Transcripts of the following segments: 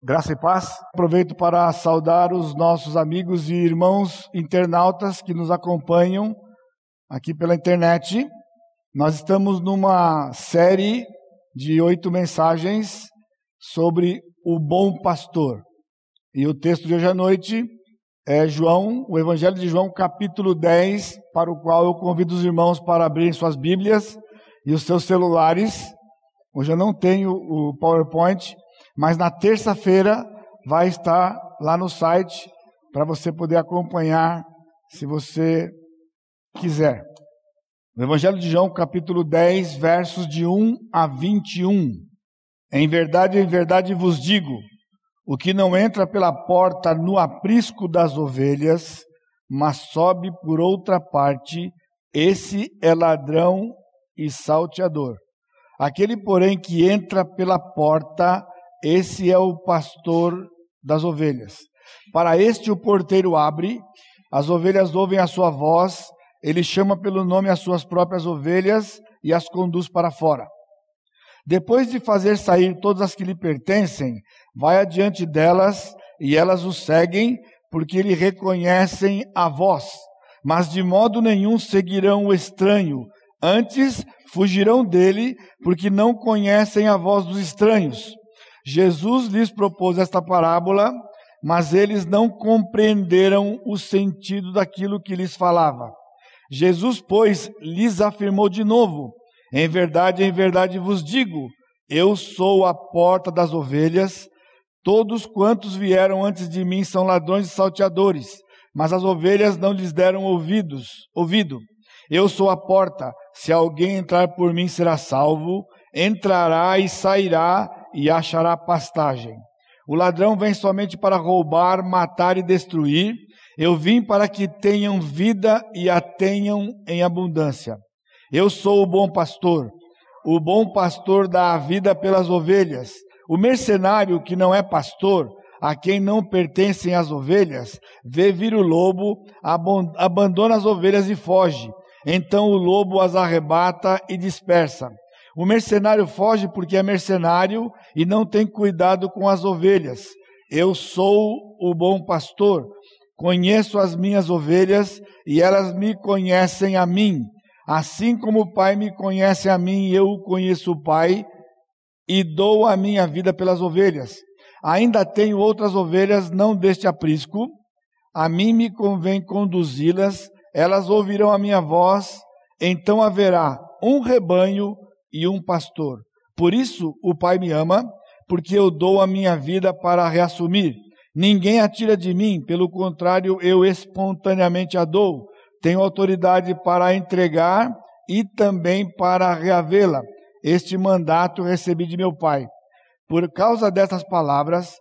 Graça e paz. Aproveito para saudar os nossos amigos e irmãos internautas que nos acompanham aqui pela internet. Nós estamos numa série de oito mensagens sobre o bom pastor. E o texto de hoje à noite é João, o Evangelho de João, capítulo 10, para o qual eu convido os irmãos para abrirem suas Bíblias e os seus celulares. Hoje eu não tenho o PowerPoint, mas na terça-feira vai estar lá no site para você poder acompanhar, se você quiser. No Evangelho de João, capítulo 10, versos de 1 a 21. Em verdade, em verdade vos digo: o que não entra pela porta no aprisco das ovelhas, mas sobe por outra parte, esse é ladrão e salteador. Aquele, porém, que entra pela porta, esse é o pastor das ovelhas. Para este o porteiro abre, as ovelhas ouvem a sua voz, ele chama pelo nome as suas próprias ovelhas e as conduz para fora. Depois de fazer sair todas as que lhe pertencem, vai adiante delas e elas o seguem, porque lhe reconhecem a voz. Mas de modo nenhum seguirão o estranho, antes fugirão dele, porque não conhecem a voz dos estranhos. Jesus lhes propôs esta parábola, mas eles não compreenderam o sentido daquilo que lhes falava. Jesus, pois, lhes afirmou de novo: Em verdade, em verdade vos digo, eu sou a porta das ovelhas. Todos quantos vieram antes de mim são ladrões e salteadores, mas as ovelhas não lhes deram ouvidos, ouvido. Eu sou a porta. Se alguém entrar por mim será salvo, entrará e sairá e achará pastagem. O ladrão vem somente para roubar, matar e destruir. Eu vim para que tenham vida e a tenham em abundância. Eu sou o bom pastor. O bom pastor dá a vida pelas ovelhas. O mercenário que não é pastor, a quem não pertencem as ovelhas, vê vir o lobo, abandona as ovelhas e foge. Então o lobo as arrebata e dispersa. O mercenário foge porque é mercenário e não tem cuidado com as ovelhas. Eu sou o bom pastor, conheço as minhas ovelhas e elas me conhecem a mim. Assim como o Pai me conhece a mim, eu conheço o Pai e dou a minha vida pelas ovelhas. Ainda tenho outras ovelhas, não deste aprisco. A mim me convém conduzi-las, elas ouvirão a minha voz, então haverá um rebanho e um pastor. Por isso o Pai me ama, porque eu dou a minha vida para reassumir. Ninguém a tira de mim, pelo contrário, eu espontaneamente a dou. Tenho autoridade para entregar e também para reavê-la. Este mandato recebi de meu Pai. Por causa dessas palavras,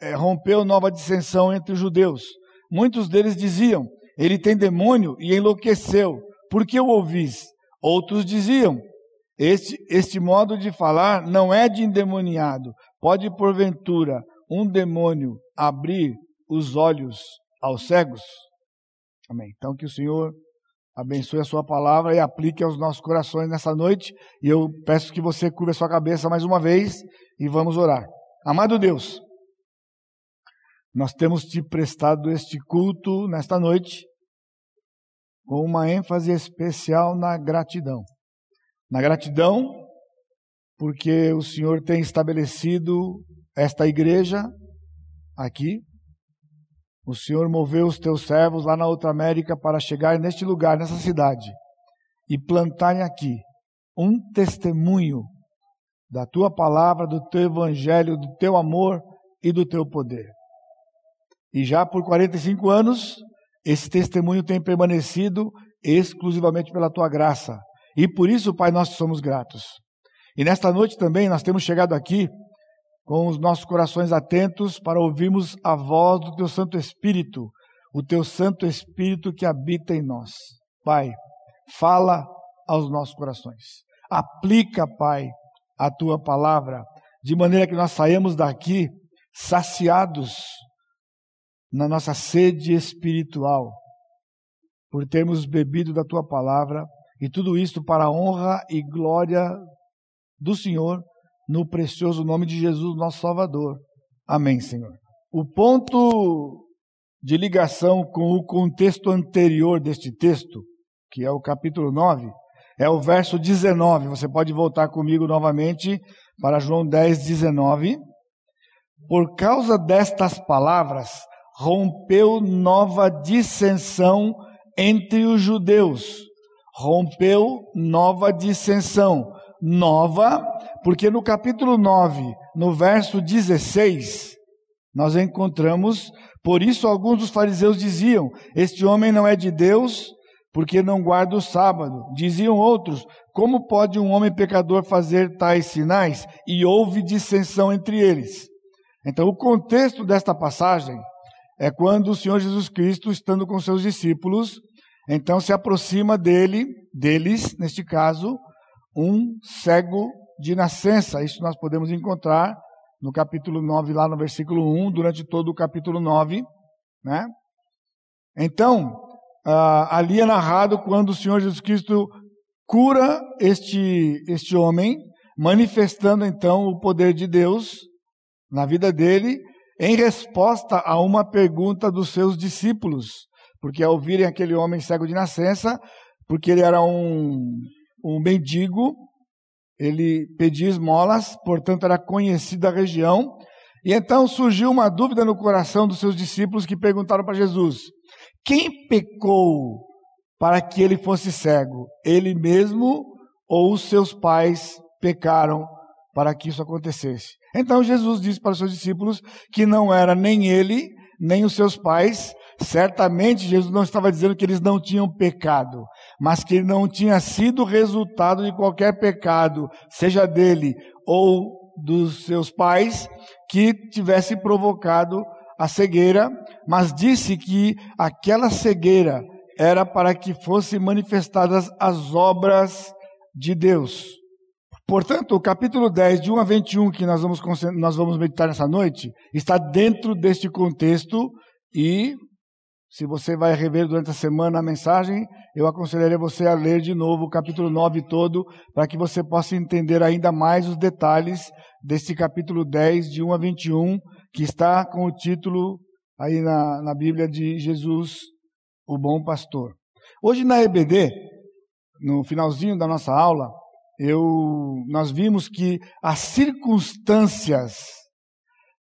eh, rompeu nova dissensão entre os judeus. Muitos deles diziam: Ele tem demônio e enlouqueceu. Por que o ouvis? Outros diziam: este, este modo de falar não é de endemoniado. Pode, porventura, um demônio abrir os olhos aos cegos? Amém. Então, que o Senhor abençoe a sua palavra e aplique aos nossos corações nessa noite. E eu peço que você cubra a sua cabeça mais uma vez e vamos orar. Amado Deus, nós temos te prestado este culto nesta noite com uma ênfase especial na gratidão na gratidão, porque o Senhor tem estabelecido esta igreja aqui. O Senhor moveu os teus servos lá na outra América para chegar neste lugar, nessa cidade, e plantarem aqui um testemunho da tua palavra, do teu evangelho, do teu amor e do teu poder. E já por 45 anos, esse testemunho tem permanecido exclusivamente pela tua graça e por isso, Pai, nós somos gratos. E nesta noite também nós temos chegado aqui com os nossos corações atentos para ouvirmos a voz do Teu Santo Espírito, o Teu Santo Espírito que habita em nós. Pai, fala aos nossos corações. Aplica, Pai, a Tua palavra, de maneira que nós saímos daqui saciados na nossa sede espiritual, por termos bebido da Tua palavra e tudo isto para a honra e glória do Senhor, no precioso nome de Jesus, nosso Salvador. Amém, Senhor. O ponto de ligação com o contexto anterior deste texto, que é o capítulo 9, é o verso 19. Você pode voltar comigo novamente para João 10, 19. Por causa destas palavras, rompeu nova dissensão entre os judeus. Rompeu nova dissensão. Nova, porque no capítulo 9, no verso 16, nós encontramos, por isso alguns dos fariseus diziam: Este homem não é de Deus, porque não guarda o sábado. Diziam outros: Como pode um homem pecador fazer tais sinais? E houve dissensão entre eles. Então, o contexto desta passagem é quando o Senhor Jesus Cristo, estando com seus discípulos, então se aproxima dele, deles, neste caso, um cego de nascença. Isso nós podemos encontrar no capítulo 9, lá no versículo 1, durante todo o capítulo 9, né? Então, uh, ali é narrado quando o Senhor Jesus Cristo cura este, este homem, manifestando então o poder de Deus na vida dele, em resposta a uma pergunta dos seus discípulos, porque ao virem aquele homem cego de nascença, porque ele era um, um mendigo, ele pedia esmolas, portanto era conhecido da região, e então surgiu uma dúvida no coração dos seus discípulos que perguntaram para Jesus: quem pecou para que ele fosse cego? Ele mesmo ou os seus pais pecaram para que isso acontecesse? Então Jesus disse para os seus discípulos que não era nem ele, nem os seus pais. Certamente Jesus não estava dizendo que eles não tinham pecado, mas que não tinha sido resultado de qualquer pecado, seja dele ou dos seus pais, que tivesse provocado a cegueira, mas disse que aquela cegueira era para que fossem manifestadas as obras de Deus. Portanto, o capítulo 10, de 1 a 21, que nós vamos, nós vamos meditar nessa noite, está dentro deste contexto e, se você vai rever durante a semana a mensagem, eu aconselharia você a ler de novo o capítulo 9 todo, para que você possa entender ainda mais os detalhes deste capítulo 10, de 1 a 21, que está com o título aí na, na Bíblia de Jesus, o Bom Pastor. Hoje na EBD, no finalzinho da nossa aula, eu, nós vimos que as circunstâncias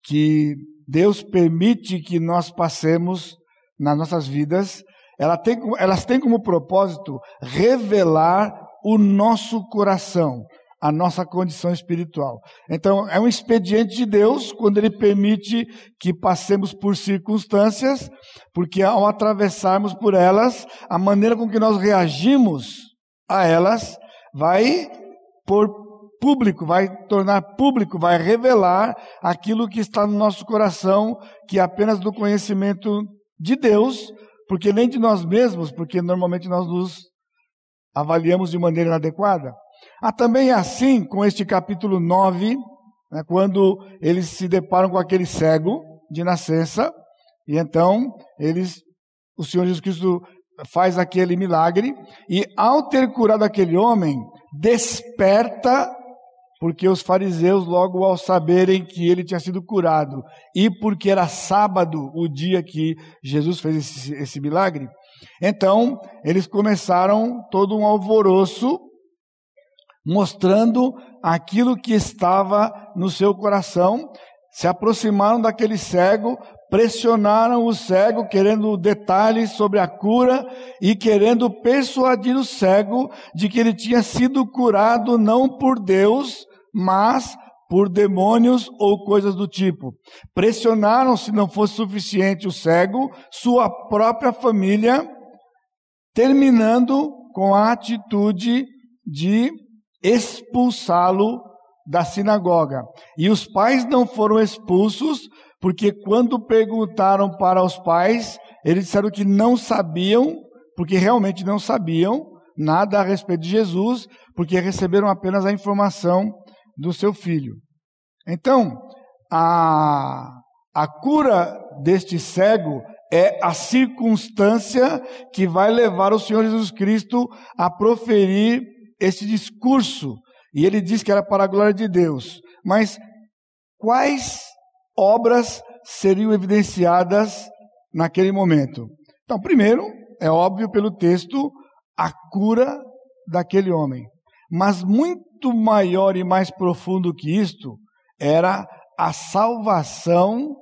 que Deus permite que nós passemos nas nossas vidas, ela tem, elas têm como propósito revelar o nosso coração, a nossa condição espiritual. Então, é um expediente de Deus quando Ele permite que passemos por circunstâncias, porque ao atravessarmos por elas, a maneira com que nós reagimos a elas vai por público, vai tornar público, vai revelar aquilo que está no nosso coração, que é apenas do conhecimento de Deus, porque nem de nós mesmos, porque normalmente nós nos avaliamos de maneira inadequada. Ah, também assim com este capítulo 9, né, quando eles se deparam com aquele cego de nascença, e então eles, o Senhor Jesus Cristo faz aquele milagre, e ao ter curado aquele homem, desperta, porque os fariseus, logo ao saberem que ele tinha sido curado, e porque era sábado o dia que Jesus fez esse, esse milagre, então eles começaram todo um alvoroço, mostrando aquilo que estava no seu coração, se aproximaram daquele cego, pressionaram o cego, querendo detalhes sobre a cura e querendo persuadir o cego de que ele tinha sido curado não por Deus, mas por demônios ou coisas do tipo. Pressionaram, se não fosse suficiente, o cego, sua própria família, terminando com a atitude de expulsá-lo da sinagoga. E os pais não foram expulsos porque quando perguntaram para os pais, eles disseram que não sabiam, porque realmente não sabiam nada a respeito de Jesus, porque receberam apenas a informação do seu filho. Então, a, a cura deste cego é a circunstância que vai levar o Senhor Jesus Cristo a proferir esse discurso. E ele diz que era para a glória de Deus. Mas quais obras seriam evidenciadas naquele momento. Então, primeiro, é óbvio pelo texto, a cura daquele homem. Mas muito maior e mais profundo que isto era a salvação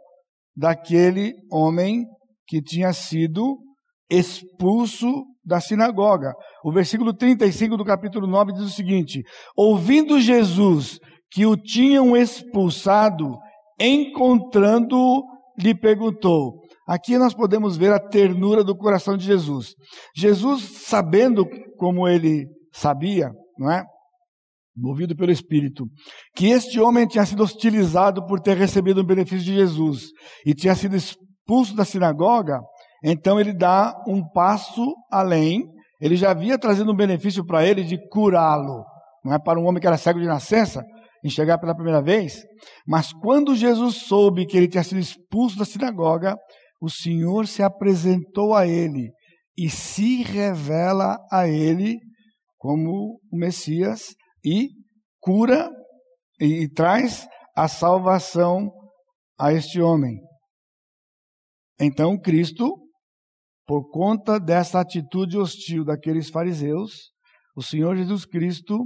daquele homem que tinha sido expulso da sinagoga. O versículo 35 do capítulo 9 diz o seguinte: Ouvindo Jesus que o tinham expulsado, encontrando-o, lhe perguntou. Aqui nós podemos ver a ternura do coração de Jesus. Jesus, sabendo como ele sabia, não é? Movido pelo Espírito, que este homem tinha sido hostilizado por ter recebido o benefício de Jesus e tinha sido expulso da sinagoga, então ele dá um passo além. Ele já havia trazido um benefício para ele de curá-lo, não é para um homem que era cego de nascença, enxergar pela primeira vez. Mas quando Jesus soube que ele tinha sido expulso da sinagoga, o Senhor se apresentou a ele e se revela a ele como o Messias e cura e, e traz a salvação a este homem. Então Cristo, por conta dessa atitude hostil daqueles fariseus, o Senhor Jesus Cristo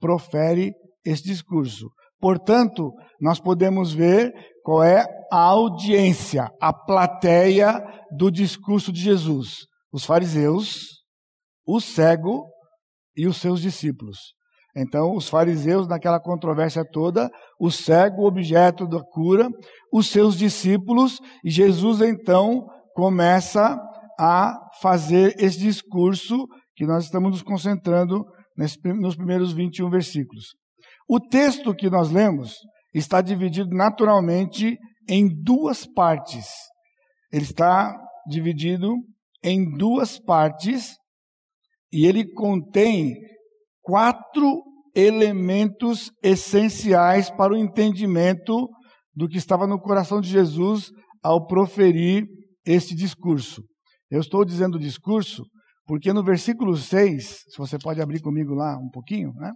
profere esse discurso. Portanto, nós podemos ver qual é a audiência, a plateia do discurso de Jesus: os fariseus, o cego e os seus discípulos. Então, os fariseus, naquela controvérsia toda, o cego, objeto da cura, os seus discípulos, e Jesus então começa a fazer esse discurso que nós estamos nos concentrando nos primeiros 21 versículos. O texto que nós lemos está dividido naturalmente em duas partes. Ele está dividido em duas partes e ele contém quatro elementos essenciais para o entendimento do que estava no coração de Jesus ao proferir este discurso. Eu estou dizendo discurso porque no versículo 6, se você pode abrir comigo lá um pouquinho, né?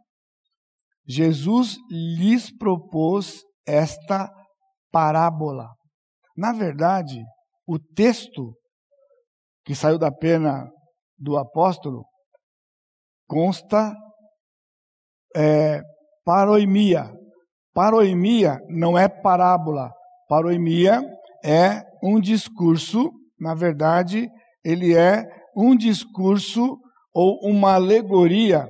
Jesus lhes propôs esta parábola. Na verdade, o texto que saiu da pena do apóstolo consta é, paroimia. Paroimia não é parábola. Paroimia é um discurso, na verdade, ele é um discurso ou uma alegoria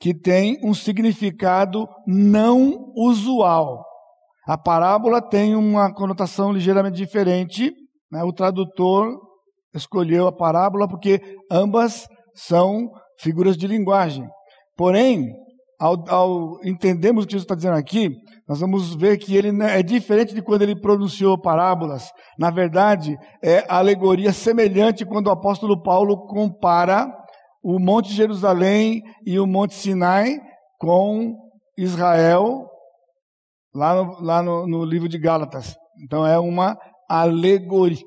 que tem um significado não usual. A parábola tem uma conotação ligeiramente diferente. Né? O tradutor escolheu a parábola porque ambas são figuras de linguagem. Porém, ao, ao entendermos o que Jesus está dizendo aqui, nós vamos ver que ele é diferente de quando ele pronunciou parábolas. Na verdade, é alegoria semelhante quando o apóstolo Paulo compara o Monte Jerusalém e o Monte Sinai com Israel, lá no, lá no, no livro de Gálatas. Então é uma alegoria.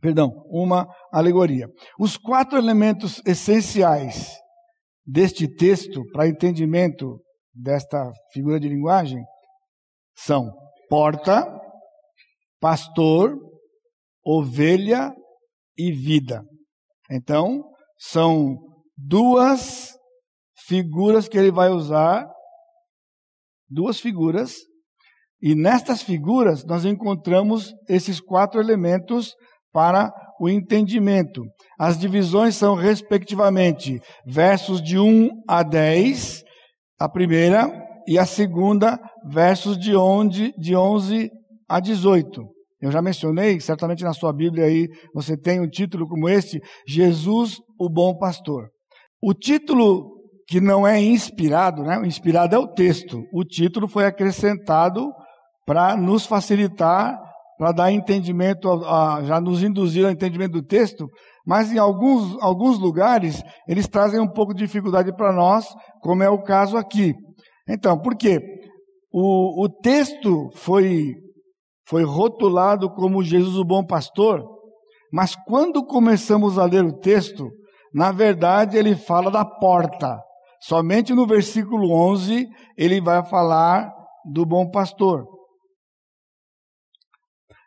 Perdão, uma alegoria. Os quatro elementos essenciais deste texto para entendimento desta figura de linguagem são porta, pastor, ovelha e vida. Então, são duas figuras que ele vai usar, duas figuras, e nestas figuras nós encontramos esses quatro elementos para o entendimento. As divisões são, respectivamente, versos de 1 a 10, a primeira, e a segunda, versos de 11, de 11 a 18. Eu já mencionei, certamente na sua Bíblia aí você tem um título como este: Jesus, o Bom Pastor. O título que não é inspirado, né? O inspirado é o texto. O título foi acrescentado para nos facilitar, para dar entendimento, a, a, já nos induzir ao entendimento do texto, mas em alguns, alguns lugares eles trazem um pouco de dificuldade para nós, como é o caso aqui. Então, por quê? O, o texto foi, foi rotulado como Jesus o bom pastor, mas quando começamos a ler o texto, na verdade, ele fala da porta. Somente no versículo 11 ele vai falar do bom pastor.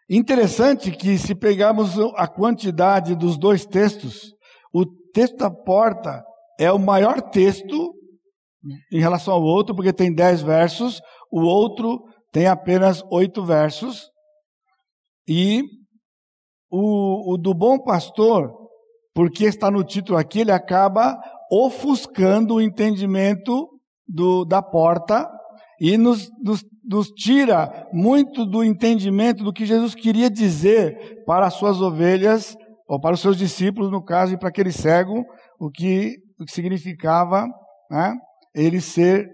Interessante que, se pegarmos a quantidade dos dois textos, o texto da porta é o maior texto em relação ao outro, porque tem dez versos, o outro tem apenas oito versos. E o, o do bom pastor, porque está no título aqui, ele acaba ofuscando o entendimento do, da porta e nos, nos, nos tira muito do entendimento do que Jesus queria dizer para as suas ovelhas, ou para os seus discípulos, no caso, e para aquele cego, o que, o que significava né, ele ser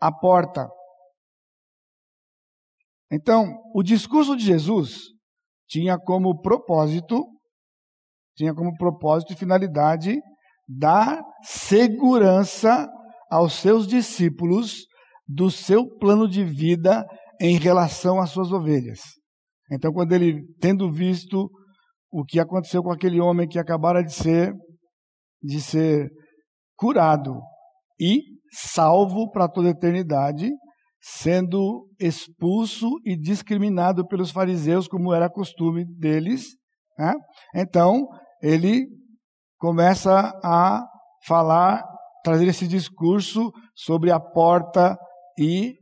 a porta. Então, o discurso de Jesus tinha como propósito, tinha como propósito e finalidade dar segurança aos seus discípulos do seu plano de vida em relação às suas ovelhas. Então, quando ele, tendo visto o que aconteceu com aquele homem que acabara de ser, de ser curado e salvo para toda a eternidade, sendo expulso e discriminado pelos fariseus, como era costume deles. Né? Então, ele começa a falar, trazer esse discurso sobre a porta e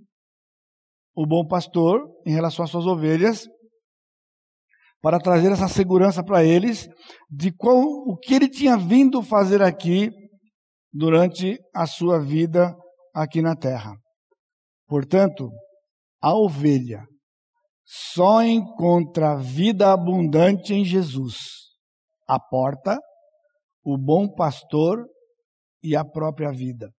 o bom pastor em relação às suas ovelhas, para trazer essa segurança para eles de qual, o que ele tinha vindo fazer aqui durante a sua vida aqui na terra. Portanto, a ovelha só encontra vida abundante em Jesus, a porta, o bom pastor e a própria vida.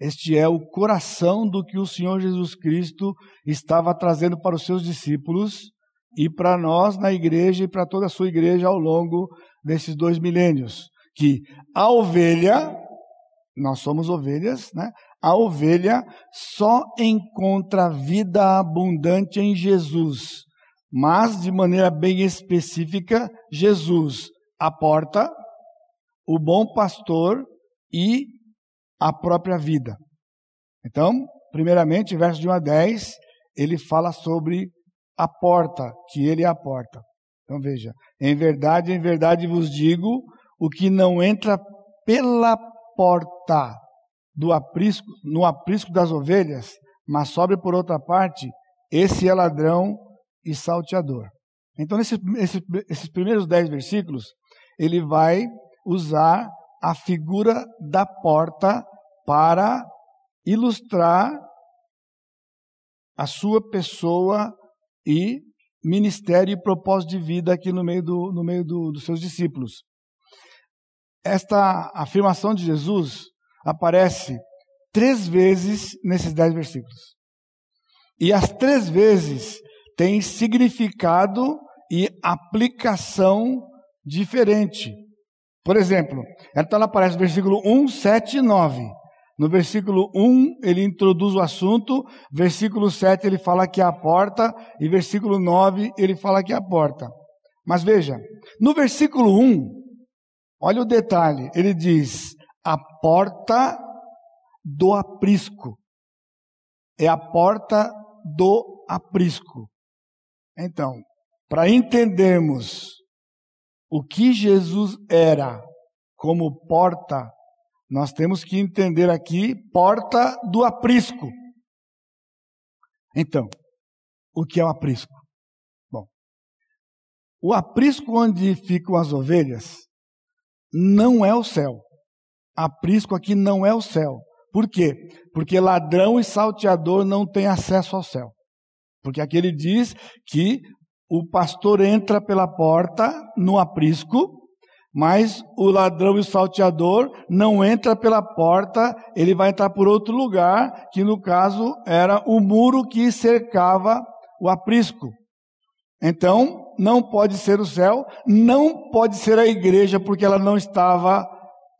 Este é o coração do que o Senhor Jesus Cristo estava trazendo para os seus discípulos e para nós na igreja e para toda a sua igreja ao longo desses dois milênios. Que a ovelha, nós somos ovelhas, né? A ovelha só encontra vida abundante em Jesus, mas de maneira bem específica, Jesus, a porta, o bom pastor e a própria vida. Então, primeiramente, verso de 1 a 10, ele fala sobre a porta, que ele é a porta. Então veja, em verdade, em verdade vos digo, o que não entra pela porta do aprisco, no aprisco das ovelhas, mas sobe por outra parte, esse é ladrão e salteador. Então, nesse, esse, esses primeiros dez versículos, ele vai usar a figura da porta para ilustrar a sua pessoa e ministério e propósito de vida aqui no meio, do, no meio do, dos seus discípulos. Esta afirmação de Jesus aparece três vezes nesses dez versículos. E as três vezes tem significado e aplicação diferente. Por exemplo, então ela aparece no versículo 1, 7 e 9. No versículo 1, ele introduz o assunto, versículo 7 ele fala que é a porta, e versículo 9 ele fala que é a porta. Mas veja, no versículo 1, olha o detalhe, ele diz: a porta do aprisco. É a porta do aprisco. Então, para entendermos o que Jesus era como porta, nós temos que entender aqui porta do aprisco. Então, o que é o aprisco? Bom, o aprisco onde ficam as ovelhas não é o céu aprisco aqui não é o céu. Por quê? Porque ladrão e salteador não têm acesso ao céu. Porque aqui ele diz que o pastor entra pela porta no aprisco, mas o ladrão e o salteador não entra pela porta, ele vai entrar por outro lugar, que no caso era o muro que cercava o aprisco. Então, não pode ser o céu, não pode ser a igreja, porque ela não estava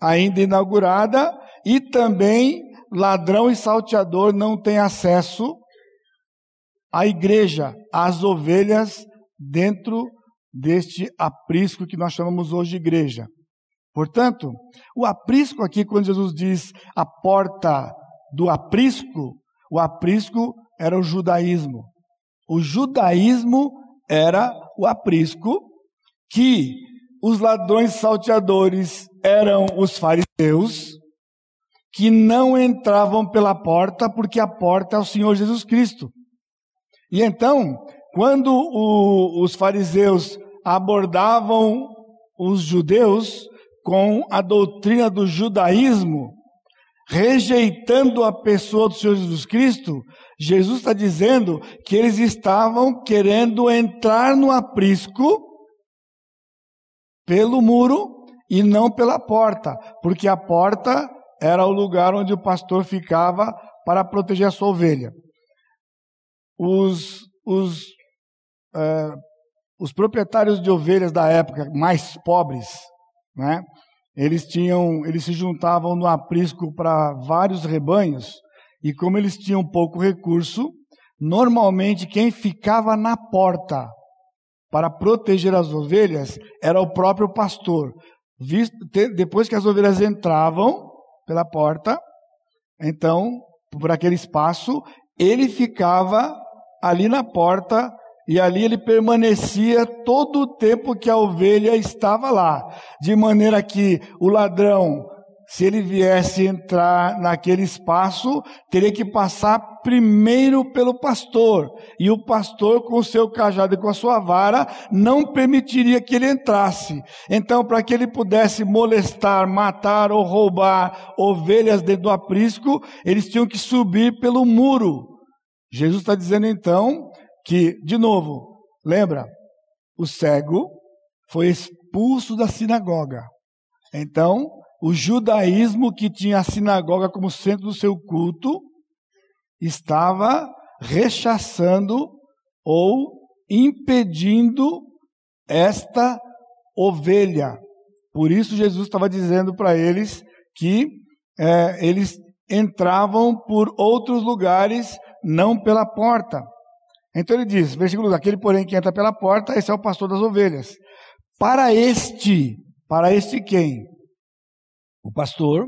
ainda inaugurada, e também ladrão e salteador não têm acesso à igreja, às ovelhas dentro deste aprisco que nós chamamos hoje de igreja. Portanto, o aprisco aqui, quando Jesus diz a porta do aprisco, o aprisco era o judaísmo. O judaísmo era o aprisco, que os ladrões salteadores eram os fariseus, que não entravam pela porta, porque a porta é o Senhor Jesus Cristo. E então, quando o, os fariseus abordavam os judeus com a doutrina do judaísmo, rejeitando a pessoa do Senhor Jesus Cristo, Jesus está dizendo que eles estavam querendo entrar no aprisco pelo muro e não pela porta, porque a porta era o lugar onde o pastor ficava para proteger a sua ovelha. Os, os, os proprietários de ovelhas da época mais pobres, né, eles tinham, eles se juntavam no aprisco para vários rebanhos e como eles tinham pouco recurso, normalmente quem ficava na porta para proteger as ovelhas era o próprio pastor. Depois que as ovelhas entravam pela porta, então, por aquele espaço, ele ficava ali na porta e ali ele permanecia todo o tempo que a ovelha estava lá, de maneira que o ladrão se ele viesse entrar naquele espaço, teria que passar primeiro pelo pastor. E o pastor, com o seu cajado e com a sua vara, não permitiria que ele entrasse. Então, para que ele pudesse molestar, matar ou roubar ovelhas dentro do aprisco, eles tinham que subir pelo muro. Jesus está dizendo então que, de novo, lembra, o cego foi expulso da sinagoga. Então, o judaísmo, que tinha a sinagoga como centro do seu culto, estava rechaçando ou impedindo esta ovelha. Por isso, Jesus estava dizendo para eles que é, eles entravam por outros lugares, não pela porta. Então ele diz, versículo 2: aquele porém que entra pela porta, esse é o pastor das ovelhas. Para este, para este quem? o pastor,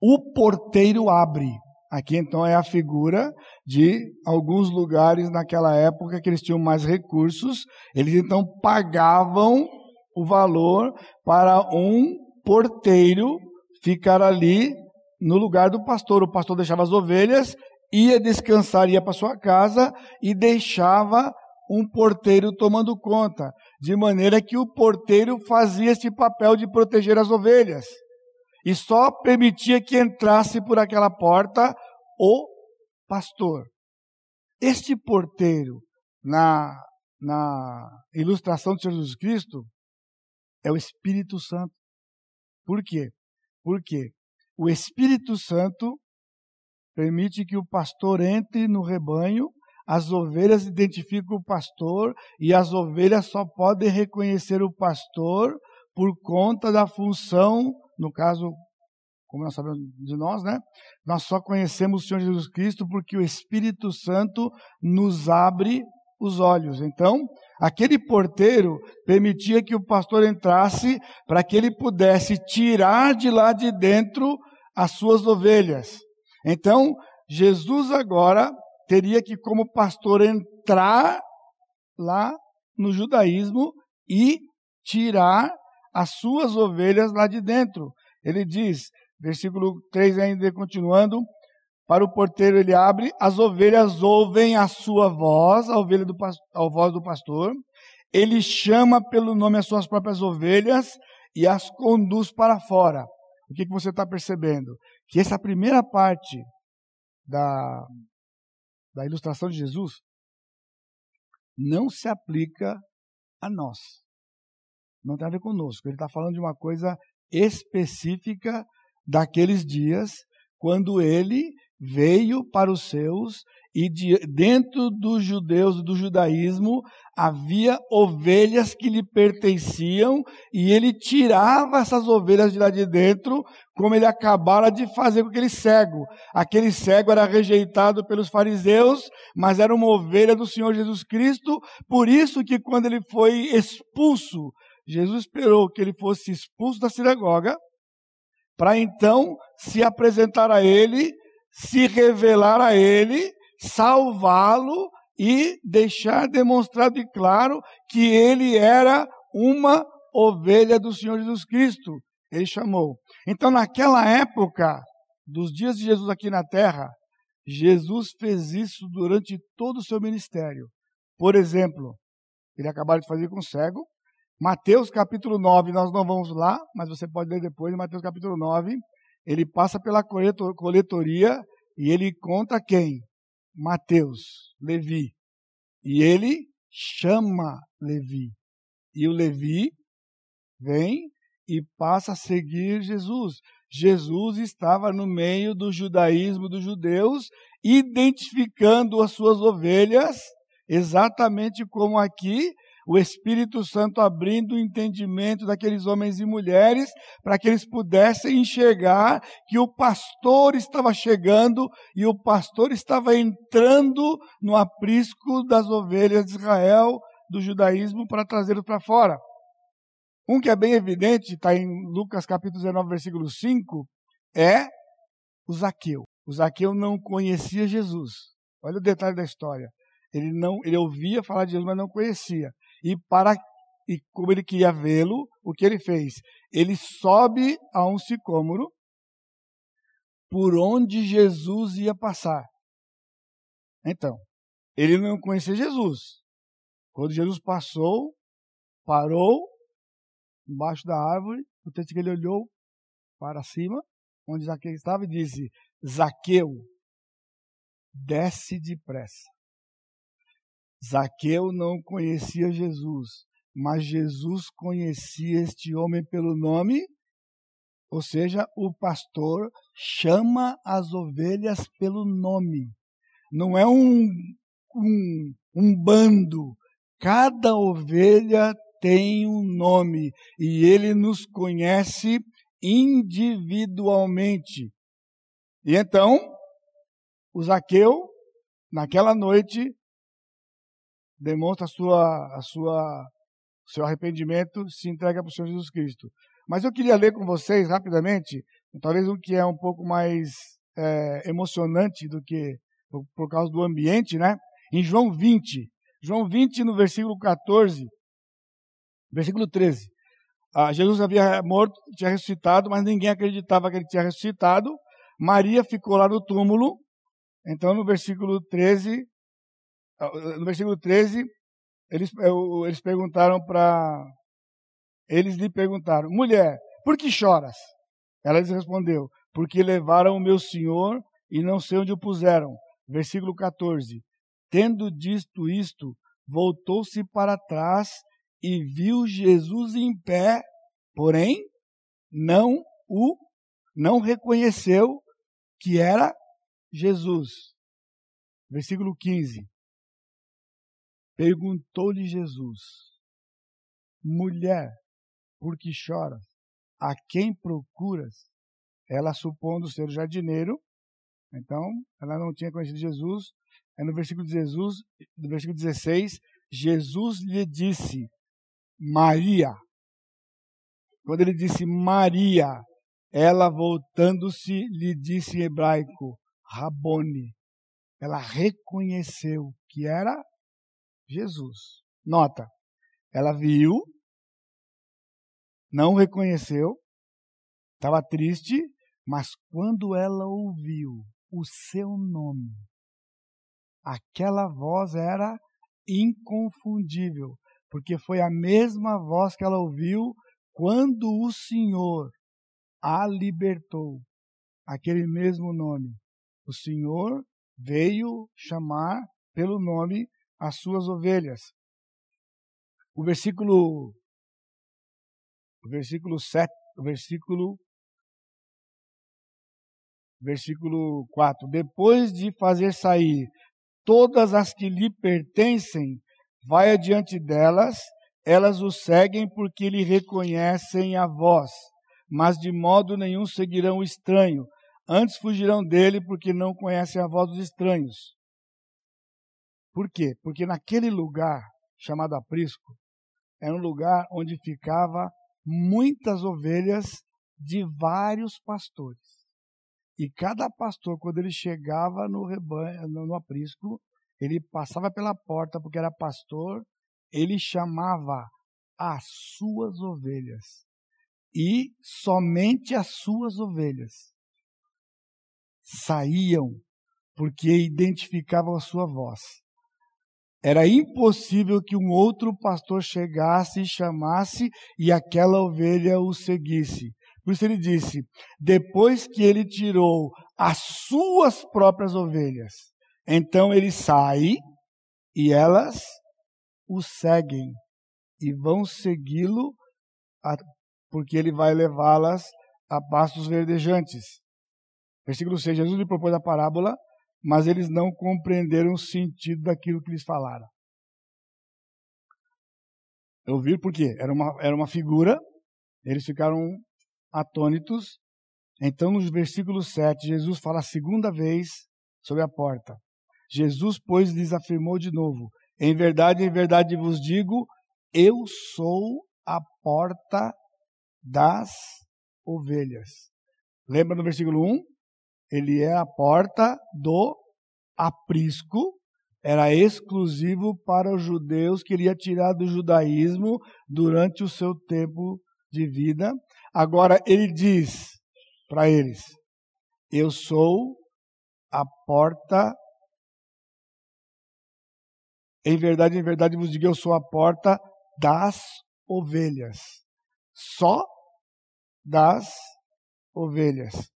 o porteiro abre. Aqui então é a figura de alguns lugares naquela época que eles tinham mais recursos, eles então pagavam o valor para um porteiro ficar ali no lugar do pastor. O pastor deixava as ovelhas, ia descansar, ia para sua casa e deixava um porteiro tomando conta, de maneira que o porteiro fazia esse papel de proteger as ovelhas e só permitia que entrasse por aquela porta o pastor. Este porteiro, na, na ilustração de Jesus Cristo, é o Espírito Santo. Por quê? Porque o Espírito Santo permite que o pastor entre no rebanho as ovelhas identificam o pastor e as ovelhas só podem reconhecer o pastor por conta da função, no caso, como nós sabemos de nós, né? Nós só conhecemos o Senhor Jesus Cristo porque o Espírito Santo nos abre os olhos. Então, aquele porteiro permitia que o pastor entrasse para que ele pudesse tirar de lá de dentro as suas ovelhas. Então, Jesus agora teria que, como pastor, entrar lá no judaísmo e tirar as suas ovelhas lá de dentro. Ele diz, versículo 3 ainda continuando, para o porteiro ele abre, as ovelhas ouvem a sua voz, a ovelha do a voz do pastor, ele chama pelo nome as suas próprias ovelhas e as conduz para fora. O que, que você está percebendo? Que essa primeira parte da, da ilustração de Jesus não se aplica a nós. Não tem a ver conosco. Ele está falando de uma coisa específica daqueles dias, quando ele veio para os seus e de, dentro dos judeus do judaísmo havia ovelhas que lhe pertenciam e ele tirava essas ovelhas de lá de dentro, como ele acabara de fazer com aquele cego. Aquele cego era rejeitado pelos fariseus, mas era uma ovelha do Senhor Jesus Cristo, por isso que quando ele foi expulso, Jesus esperou que ele fosse expulso da sinagoga, para então se apresentar a ele, se revelar a ele salvá-lo e deixar demonstrado e claro que ele era uma ovelha do Senhor Jesus Cristo. Ele chamou. Então, naquela época, dos dias de Jesus aqui na terra, Jesus fez isso durante todo o seu ministério. Por exemplo, ele acabou de fazer com o cego. Mateus capítulo 9, nós não vamos lá, mas você pode ler depois, Mateus capítulo 9, ele passa pela coletoria e ele conta quem? Mateus, Levi. E ele chama Levi. E o Levi vem e passa a seguir Jesus. Jesus estava no meio do judaísmo dos judeus, identificando as suas ovelhas, exatamente como aqui o Espírito Santo abrindo o entendimento daqueles homens e mulheres para que eles pudessem enxergar que o pastor estava chegando e o pastor estava entrando no aprisco das ovelhas de Israel, do judaísmo, para trazê-los para fora. Um que é bem evidente, está em Lucas capítulo 19, versículo 5, é o Zaqueu. O Zaqueu não conhecia Jesus. Olha o detalhe da história. Ele não, ele ouvia falar de Jesus, mas não conhecia. E para e como ele queria vê-lo, o que ele fez? Ele sobe a um sicômoro por onde Jesus ia passar. Então, ele não conhecia Jesus. Quando Jesus passou, parou embaixo da árvore, o texto que ele olhou para cima, onde Zaqueu estava, e disse: Zaqueu, desce depressa. Zaqueu não conhecia Jesus, mas Jesus conhecia este homem pelo nome, ou seja, o pastor chama as ovelhas pelo nome. Não é um, um, um bando. Cada ovelha tem um nome e ele nos conhece individualmente. E então, o Zaqueu, naquela noite, demonstra a sua, a sua, seu arrependimento, se entrega para o Senhor Jesus Cristo. Mas eu queria ler com vocês rapidamente, talvez um que é um pouco mais é, emocionante do que por, por causa do ambiente, né? Em João 20, João 20, no versículo 14, versículo 13. Ah, Jesus havia morto, tinha ressuscitado, mas ninguém acreditava que ele tinha ressuscitado. Maria ficou lá no túmulo. Então, no versículo 13, ah, no versículo 13, eles, eles perguntaram para. Eles lhe perguntaram, mulher, por que choras? Ela lhes respondeu, porque levaram o meu senhor e não sei onde o puseram. Versículo 14. Tendo dito isto, voltou-se para trás e viu Jesus em pé, porém não o não reconheceu que era Jesus. Versículo 15. Perguntou-lhe Jesus: Mulher, por que choras? A quem procuras? Ela, supondo ser o jardineiro, então ela não tinha conhecido Jesus. É no versículo, de Jesus, no versículo 16, Jesus lhe disse: Maria. Quando ele disse Maria, ela voltando-se lhe disse em hebraico Rabone. Ela reconheceu que era Jesus. Nota, ela viu, não reconheceu, estava triste, mas quando ela ouviu o seu nome, aquela voz era inconfundível, porque foi a mesma voz que ela ouviu quando o Senhor a libertou. Aquele mesmo nome. O Senhor veio chamar pelo nome as suas ovelhas. O versículo o versículo 7, o versículo versículo 4. Depois de fazer sair todas as que lhe pertencem, vai adiante delas, elas o seguem porque lhe reconhecem a voz, mas de modo nenhum seguirão o estranho, antes fugirão dele porque não conhecem a voz dos estranhos. Por quê? Porque naquele lugar chamado aprisco era um lugar onde ficava muitas ovelhas de vários pastores. E cada pastor, quando ele chegava no rebanho, no aprisco, ele passava pela porta porque era pastor, ele chamava as suas ovelhas. E somente as suas ovelhas saíam porque identificavam a sua voz. Era impossível que um outro pastor chegasse e chamasse e aquela ovelha o seguisse. Por isso ele disse: depois que ele tirou as suas próprias ovelhas, então ele sai e elas o seguem e vão segui-lo, porque ele vai levá-las a pastos verdejantes. Versículo 6: Jesus lhe propôs a parábola mas eles não compreenderam o sentido daquilo que eles falaram. Ouviram por quê? Era uma, era uma figura, eles ficaram atônitos. Então, no versículo 7, Jesus fala a segunda vez sobre a porta. Jesus, pois, lhes afirmou de novo: Em verdade, em verdade vos digo, eu sou a porta das ovelhas. Lembra no versículo 1? Ele é a porta do aprisco, era exclusivo para os judeus que ele ia tirar do judaísmo durante o seu tempo de vida. Agora ele diz para eles: Eu sou a porta. Em verdade, em verdade vos digo, eu sou a porta das ovelhas. Só das ovelhas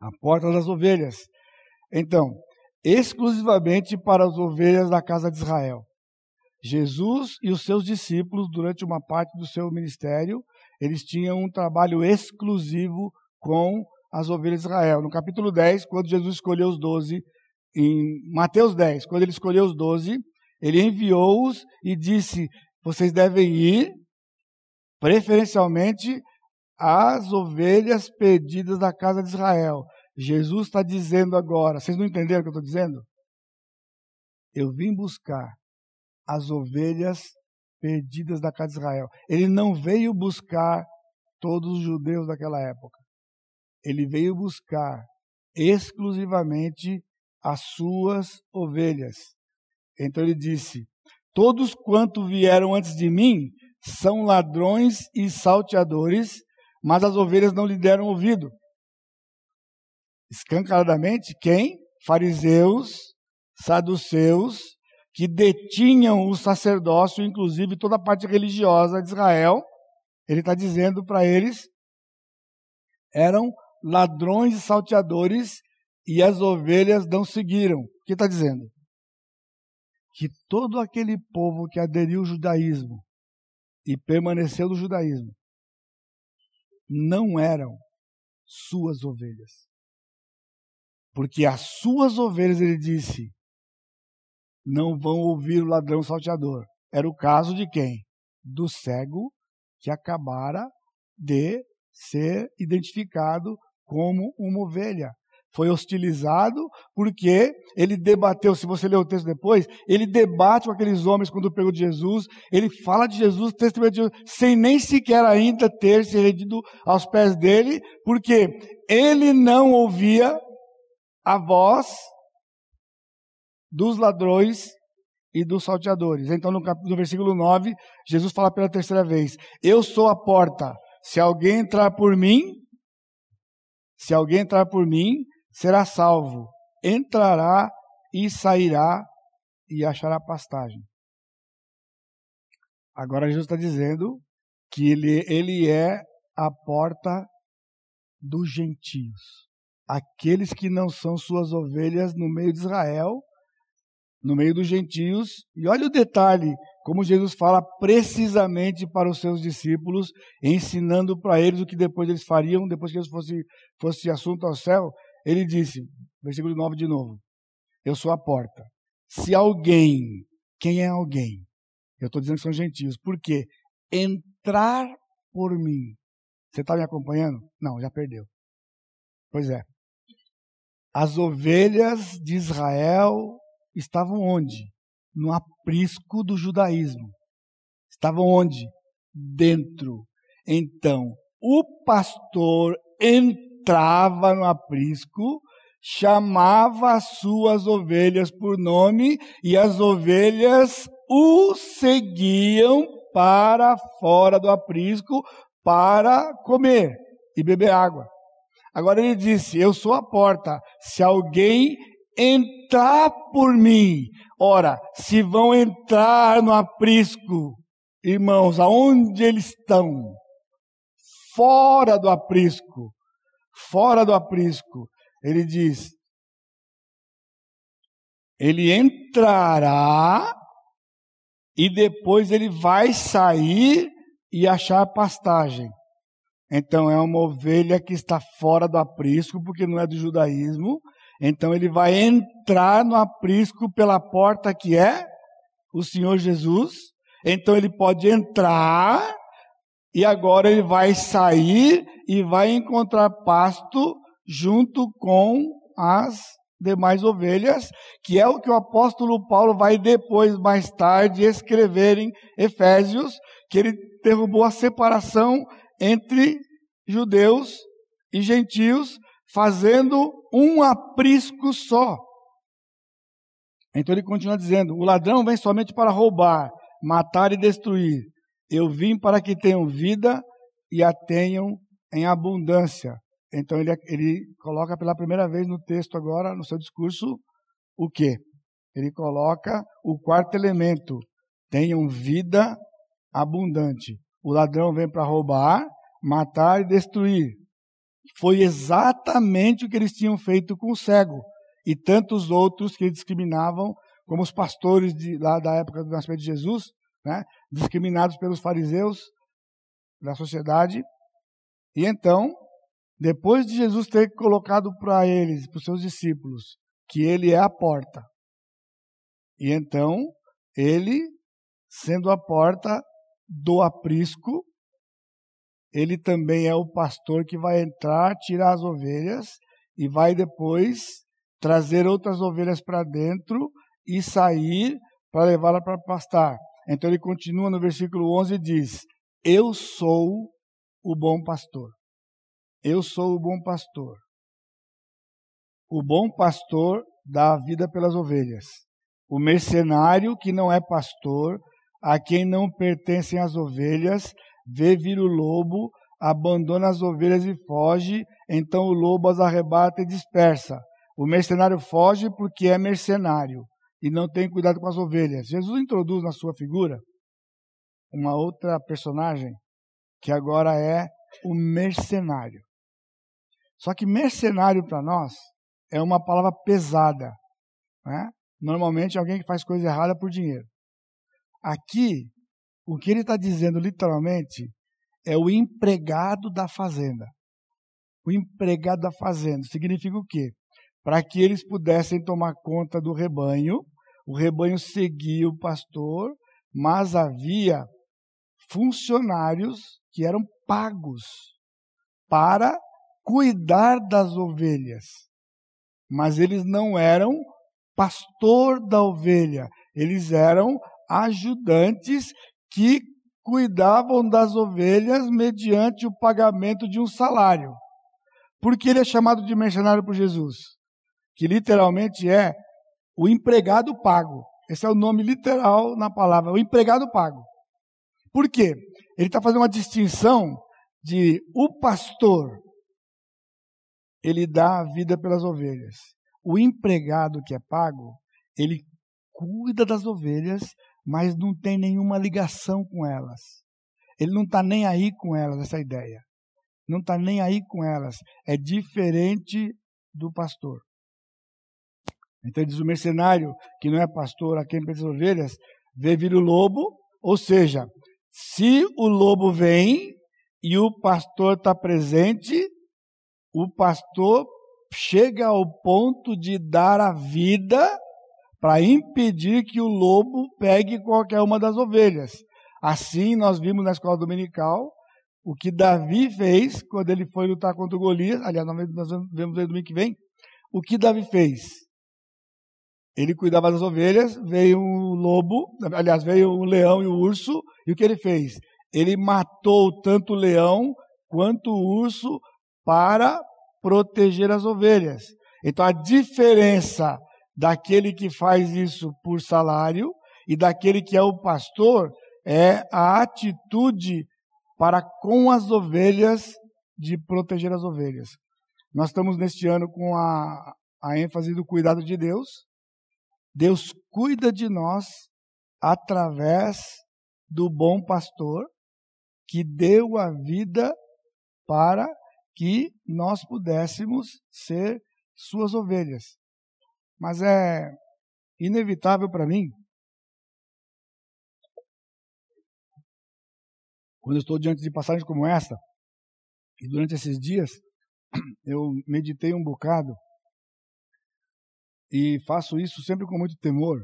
a porta das ovelhas. Então, exclusivamente para as ovelhas da casa de Israel. Jesus e os seus discípulos, durante uma parte do seu ministério, eles tinham um trabalho exclusivo com as ovelhas de Israel. No capítulo 10, quando Jesus escolheu os doze, em Mateus 10, quando ele escolheu os doze, ele enviou-os e disse: Vocês devem ir, preferencialmente, as ovelhas perdidas da casa de Israel. Jesus está dizendo agora, vocês não entenderam o que eu estou dizendo? Eu vim buscar as ovelhas perdidas da casa de Israel. Ele não veio buscar todos os judeus daquela época. Ele veio buscar exclusivamente as suas ovelhas. Então ele disse: Todos quanto vieram antes de mim são ladrões e salteadores, mas as ovelhas não lhe deram ouvido. Escancaradamente, quem? Fariseus, saduceus, que detinham o sacerdócio, inclusive toda a parte religiosa de Israel. Ele está dizendo para eles: eram ladrões e salteadores e as ovelhas não seguiram. O que está dizendo? Que todo aquele povo que aderiu ao judaísmo e permaneceu no judaísmo não eram suas ovelhas. Porque as suas ovelhas, ele disse, não vão ouvir o ladrão salteador. Era o caso de quem? Do cego que acabara de ser identificado como uma ovelha foi hostilizado porque ele debateu, se você ler o texto depois, ele debate com aqueles homens quando pegou de Jesus, ele fala de Jesus, testemunho de Jesus, sem nem sequer ainda ter se rendido aos pés dele, porque ele não ouvia a voz dos ladrões e dos salteadores. Então, no, no versículo 9, Jesus fala pela terceira vez: Eu sou a porta. Se alguém entrar por mim, se alguém entrar por mim, será salvo, entrará e sairá e achará pastagem. Agora Jesus está dizendo que ele, ele é a porta dos gentios. Aqueles que não são suas ovelhas no meio de Israel, no meio dos gentios. E olha o detalhe, como Jesus fala precisamente para os seus discípulos, ensinando para eles o que depois eles fariam, depois que eles fosse, fosse assunto ao céu. Ele disse, versículo 9 de novo: Eu sou a porta. Se alguém, quem é alguém? Eu estou dizendo que são gentios, porque entrar por mim. Você está me acompanhando? Não, já perdeu. Pois é. As ovelhas de Israel estavam onde? No aprisco do judaísmo. Estavam onde? Dentro. Então, o pastor entrou entrava no aprisco, chamava as suas ovelhas por nome e as ovelhas o seguiam para fora do aprisco para comer e beber água. Agora ele disse: Eu sou a porta. Se alguém entrar por mim, ora, se vão entrar no aprisco, irmãos, aonde eles estão? Fora do aprisco. Fora do aprisco. Ele diz: Ele entrará e depois ele vai sair e achar pastagem. Então é uma ovelha que está fora do aprisco, porque não é do judaísmo. Então ele vai entrar no aprisco pela porta que é o Senhor Jesus. Então ele pode entrar e agora ele vai sair e vai encontrar pasto junto com as demais ovelhas, que é o que o apóstolo Paulo vai depois, mais tarde, escrever em Efésios, que ele derrubou a separação entre judeus e gentios, fazendo um aprisco só. Então ele continua dizendo: O ladrão vem somente para roubar, matar e destruir. Eu vim para que tenham vida e a tenham em abundância. Então ele, ele coloca pela primeira vez no texto agora, no seu discurso, o que? Ele coloca o quarto elemento: tenham vida abundante. O ladrão vem para roubar, matar e destruir. Foi exatamente o que eles tinham feito com o cego e tantos outros que discriminavam, como os pastores de, lá da época do nascimento de Jesus, né, discriminados pelos fariseus da sociedade. E então, depois de Jesus ter colocado para eles, para os seus discípulos, que ele é a porta, e então ele, sendo a porta do aprisco, ele também é o pastor que vai entrar, tirar as ovelhas e vai depois trazer outras ovelhas para dentro e sair para levá-la para pastar. Então ele continua no versículo 11 e diz: Eu sou o bom pastor. Eu sou o bom pastor. O bom pastor dá a vida pelas ovelhas. O mercenário que não é pastor, a quem não pertencem as ovelhas, vê vir o lobo, abandona as ovelhas e foge, então o lobo as arrebata e dispersa. O mercenário foge porque é mercenário e não tem cuidado com as ovelhas. Jesus introduz na sua figura uma outra personagem que agora é o mercenário. Só que mercenário para nós é uma palavra pesada. Né? Normalmente alguém que faz coisa errada por dinheiro. Aqui o que ele está dizendo literalmente é o empregado da fazenda. O empregado da fazenda significa o quê? Para que eles pudessem tomar conta do rebanho, o rebanho seguia o pastor, mas havia funcionários que eram pagos para cuidar das ovelhas. Mas eles não eram pastor da ovelha, eles eram ajudantes que cuidavam das ovelhas mediante o pagamento de um salário. Por que ele é chamado de mercenário por Jesus? Que literalmente é o empregado pago. Esse é o nome literal na palavra, o empregado pago. Por quê? Ele está fazendo uma distinção de o pastor, ele dá a vida pelas ovelhas. O empregado que é pago, ele cuida das ovelhas mas não tem nenhuma ligação com elas. Ele não está nem aí com elas, essa ideia. Não está nem aí com elas. É diferente do pastor. Então diz o mercenário, que não é pastor, a quem as ovelhas, vê vir o lobo, ou seja, se o lobo vem e o pastor está presente, o pastor chega ao ponto de dar a vida para impedir que o lobo pegue qualquer uma das ovelhas. Assim, nós vimos na escola dominical o que Davi fez quando ele foi lutar contra o Golias. Aliás, nós vemos aí domingo que vem. O que Davi fez? Ele cuidava das ovelhas, veio um lobo, aliás, veio um leão e um urso, e o que ele fez? Ele matou tanto o leão quanto o urso para proteger as ovelhas. Então a diferença daquele que faz isso por salário e daquele que é o pastor é a atitude para com as ovelhas de proteger as ovelhas. Nós estamos neste ano com a, a ênfase do cuidado de Deus. Deus cuida de nós através do bom pastor que deu a vida para que nós pudéssemos ser suas ovelhas. Mas é inevitável para mim, quando eu estou diante de passagens como essa, e durante esses dias, eu meditei um bocado, e faço isso sempre com muito temor,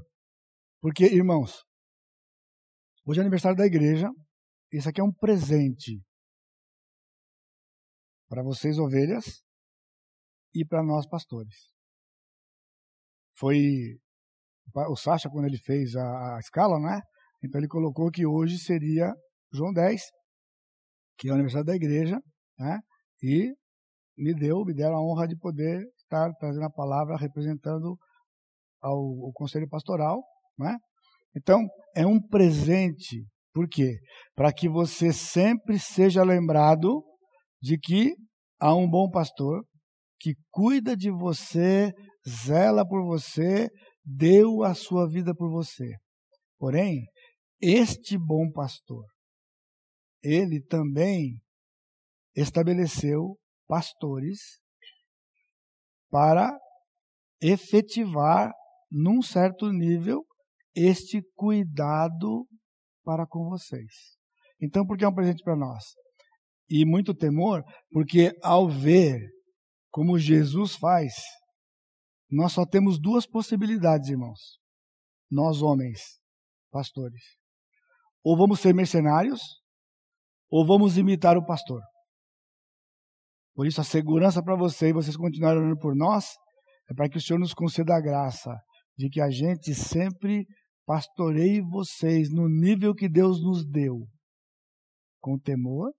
porque, irmãos, hoje é aniversário da igreja, isso aqui é um presente para vocês, ovelhas, e para nós, pastores. Foi o Sacha, quando ele fez a, a escala, né? Então ele colocou que hoje seria João 10, que é o aniversário da igreja, né? E me deu, me deram a honra de poder estar trazendo a palavra representando ao, conselho pastoral, né? Então, é um presente. Por quê? Para que você sempre seja lembrado de que há um bom pastor que cuida de você, zela por você, deu a sua vida por você. Porém, este bom pastor, ele também estabeleceu pastores para efetivar, num certo nível, este cuidado para com vocês. Então, por que é um presente para nós? E muito temor, porque ao ver como Jesus faz, nós só temos duas possibilidades, irmãos. Nós, homens, pastores. Ou vamos ser mercenários, ou vamos imitar o pastor. Por isso, a segurança para você e vocês continuarem orando por nós é para que o Senhor nos conceda a graça de que a gente sempre pastoreie vocês no nível que Deus nos deu, com temor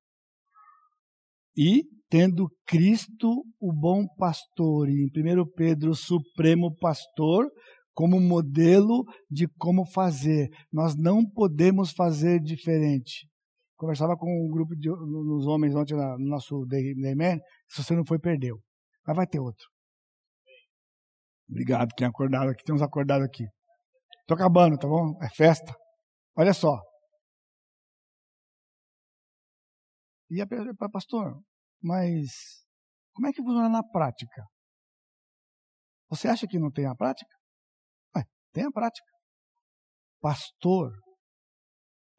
e tendo Cristo, o bom pastor, e em 1 Pedro, o supremo pastor, como modelo de como fazer. Nós não podemos fazer diferente. Conversava com um grupo de nos homens ontem no nosso Day Man, se você não foi, perdeu. Mas vai ter outro. Obrigado, quem acordado aqui. Tem uns acordados aqui. Estou acabando, tá bom? É festa. Olha só. E a para pastor, mas como é que funciona na prática? Você acha que não tem a prática? Ué, tem a prática. Pastor,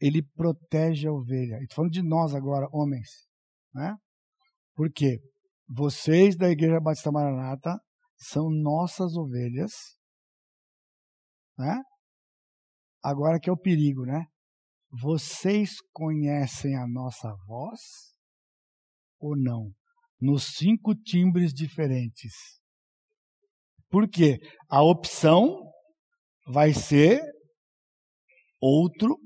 ele protege a ovelha. Estou falando de nós agora, homens. Né? Por quê? Vocês da Igreja Batista Maranata são nossas ovelhas. Né? Agora que é o perigo, né? Vocês conhecem a nossa voz ou não? Nos cinco timbres diferentes. Por quê? A opção vai ser outro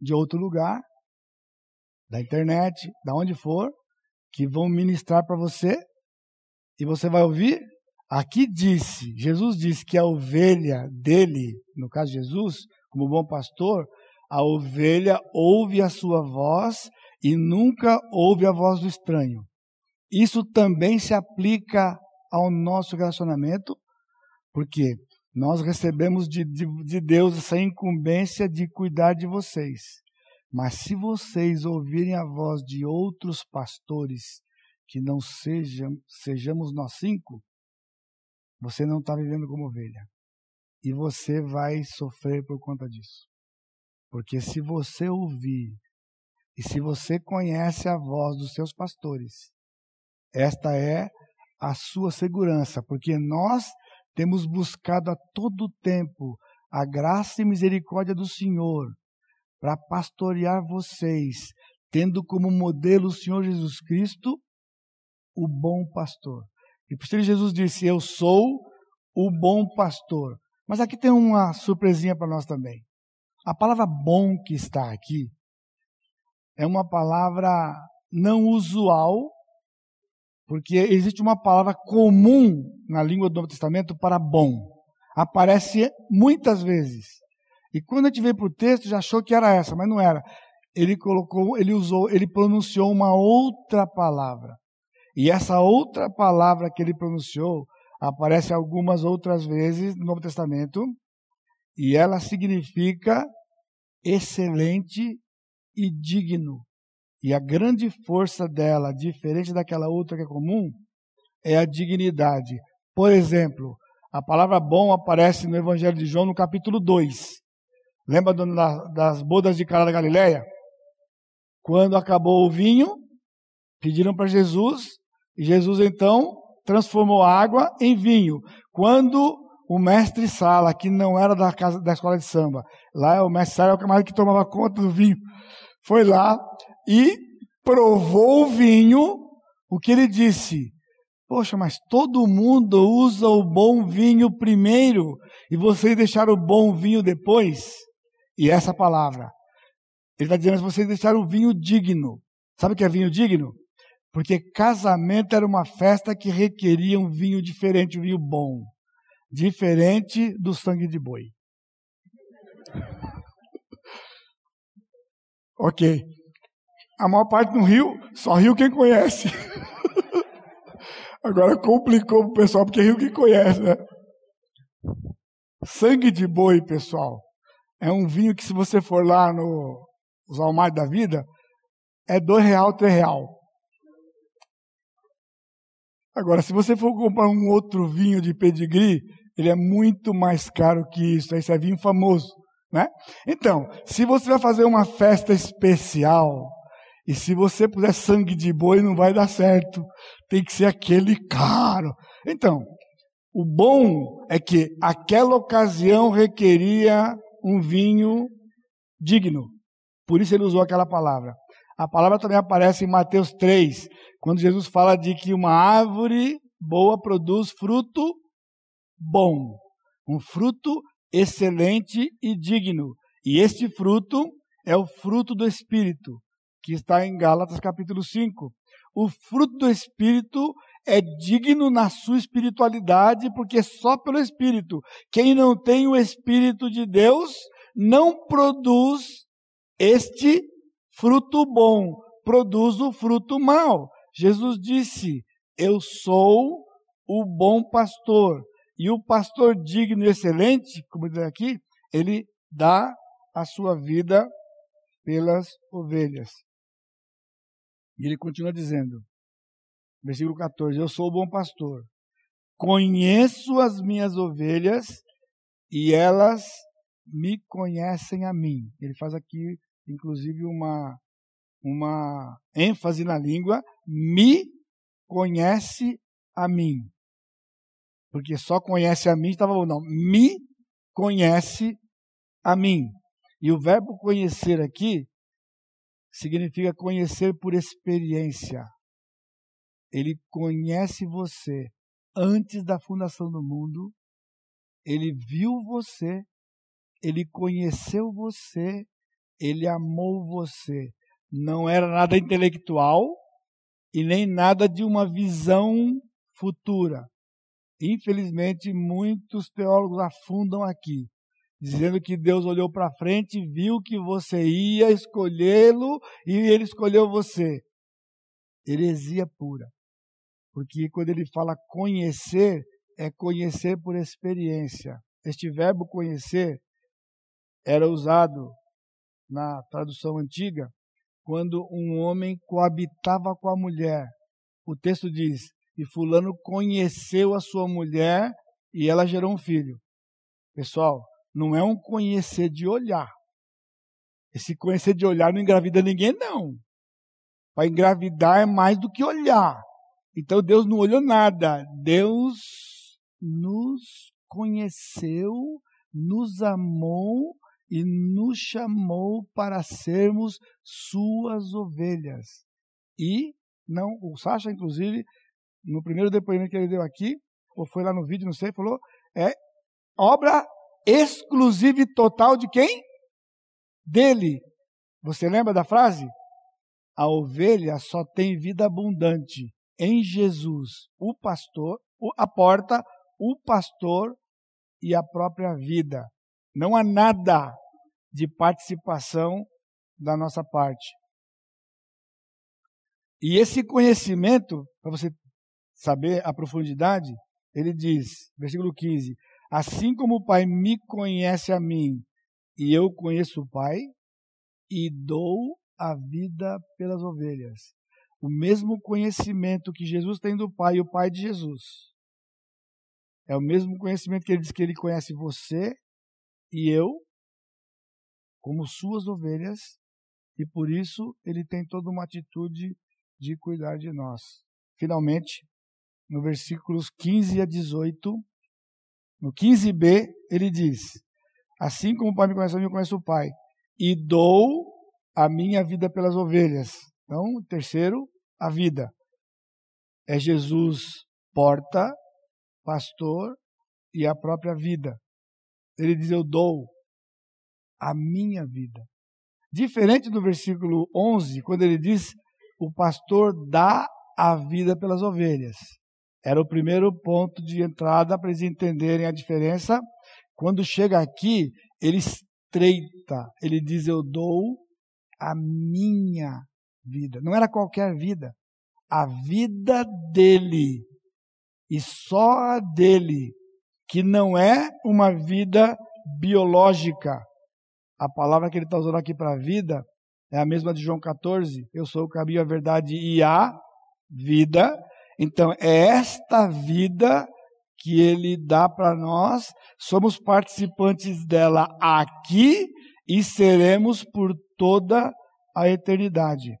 de outro lugar, da internet, da onde for, que vão ministrar para você e você vai ouvir. Aqui disse, Jesus disse que a ovelha dele, no caso Jesus, como bom pastor, a ovelha ouve a sua voz e nunca ouve a voz do estranho. Isso também se aplica ao nosso relacionamento, porque nós recebemos de, de, de Deus essa incumbência de cuidar de vocês. Mas se vocês ouvirem a voz de outros pastores que não sejam, sejamos nós cinco, você não está vivendo como ovelha. E você vai sofrer por conta disso. Porque se você ouvir e se você conhece a voz dos seus pastores, esta é a sua segurança, porque nós temos buscado a todo tempo a graça e misericórdia do Senhor para pastorear vocês, tendo como modelo o Senhor Jesus Cristo, o bom pastor. E por isso Jesus disse: Eu sou o bom pastor. Mas aqui tem uma surpresinha para nós também. A palavra bom que está aqui é uma palavra não usual Porque existe uma palavra comum na língua do Novo Testamento para bom. Aparece muitas vezes. E quando a gente veio para o texto, já achou que era essa, mas não era. Ele colocou, ele usou, ele pronunciou uma outra palavra. E essa outra palavra que ele pronunciou aparece algumas outras vezes no Novo Testamento, e ela significa excelente e digno. E a grande força dela, diferente daquela outra que é comum, é a dignidade. Por exemplo, a palavra bom aparece no Evangelho de João no capítulo 2. Lembra das bodas de Cana da Galileia? Quando acabou o vinho, pediram para Jesus, e Jesus então transformou a água em vinho. Quando o mestre Sala, que não era da casa da escola de samba, lá é o mestre Sala, é o camarada que tomava conta do vinho, foi lá e provou o vinho, o que ele disse? Poxa, mas todo mundo usa o bom vinho primeiro e vocês deixaram o bom vinho depois? E essa palavra, ele está dizendo que vocês deixaram o vinho digno. Sabe o que é vinho digno? Porque casamento era uma festa que requeria um vinho diferente, um vinho bom. Diferente do sangue de boi. ok. A maior parte no Rio, só Rio quem conhece. Agora complicou o pessoal, porque Rio quem conhece, né? Sangue de boi, pessoal, é um vinho que se você for lá no os da vida, é dois real, três real. Agora, se você for comprar um outro vinho de pedigree, ele é muito mais caro que isso. Esse é vinho famoso, né? Então, se você vai fazer uma festa especial, e se você puser sangue de boi, não vai dar certo. Tem que ser aquele caro. Então, o bom é que aquela ocasião requeria um vinho digno. Por isso ele usou aquela palavra. A palavra também aparece em Mateus 3, quando Jesus fala de que uma árvore boa produz fruto bom, um fruto excelente e digno. E este fruto é o fruto do Espírito, que está em Gálatas capítulo 5. O fruto do Espírito é digno na sua espiritualidade, porque só pelo Espírito. Quem não tem o Espírito de Deus não produz este fruto bom, produz o fruto mau. Jesus disse: Eu sou o bom pastor. E o pastor digno e excelente, como diz aqui, ele dá a sua vida pelas ovelhas. E ele continua dizendo, versículo 14: Eu sou o bom pastor, conheço as minhas ovelhas e elas me conhecem a mim. Ele faz aqui, inclusive, uma, uma ênfase na língua, me conhece a mim. Porque só conhece a mim, estava não, me conhece a mim. E o verbo conhecer aqui significa conhecer por experiência. Ele conhece você antes da fundação do mundo, ele viu você, ele conheceu você, ele amou você. Não era nada intelectual e nem nada de uma visão futura. Infelizmente, muitos teólogos afundam aqui, dizendo que Deus olhou para frente, viu que você ia escolhê-lo e ele escolheu você. Heresia pura. Porque quando ele fala conhecer, é conhecer por experiência. Este verbo conhecer era usado na tradução antiga quando um homem coabitava com a mulher. O texto diz: E Fulano conheceu a sua mulher e ela gerou um filho. Pessoal, não é um conhecer de olhar. Esse conhecer de olhar não engravida ninguém, não. Para engravidar é mais do que olhar. Então Deus não olhou nada. Deus nos conheceu, nos amou e nos chamou para sermos suas ovelhas. E não, o Sacha, inclusive, no primeiro depoimento que ele deu aqui, ou foi lá no vídeo, não sei, falou, é obra exclusiva e total de quem? Dele. Você lembra da frase? A ovelha só tem vida abundante em Jesus, o pastor, a porta, o pastor e a própria vida. Não há nada de participação da nossa parte. E esse conhecimento, para você saber a profundidade, ele diz, versículo 15: Assim como o Pai me conhece a mim, e eu conheço o Pai, e dou a vida pelas ovelhas. O mesmo conhecimento que Jesus tem do Pai e o Pai de Jesus. É o mesmo conhecimento que ele diz que ele conhece você e eu, como suas ovelhas, e por isso ele tem toda uma atitude de cuidar de nós. Finalmente, no versículos 15 a 18, no 15b, ele diz: Assim como o Pai me conhece, eu conheço o Pai, e dou a minha vida pelas ovelhas. Então, terceiro, a vida. É Jesus porta, pastor e a própria vida. Ele diz: Eu dou a minha vida. Diferente do versículo 11, quando ele diz: O pastor dá a vida pelas ovelhas. Era o primeiro ponto de entrada para eles entenderem a diferença. Quando chega aqui, ele estreita, ele diz: Eu dou a minha vida. Não era qualquer vida, a vida dele. E só a dele, que não é uma vida biológica, a palavra que ele está usando aqui para vida é a mesma de João 14. Eu sou o caminho, a verdade e a vida. Então, é esta vida que ele dá para nós. Somos participantes dela aqui e seremos por toda a eternidade.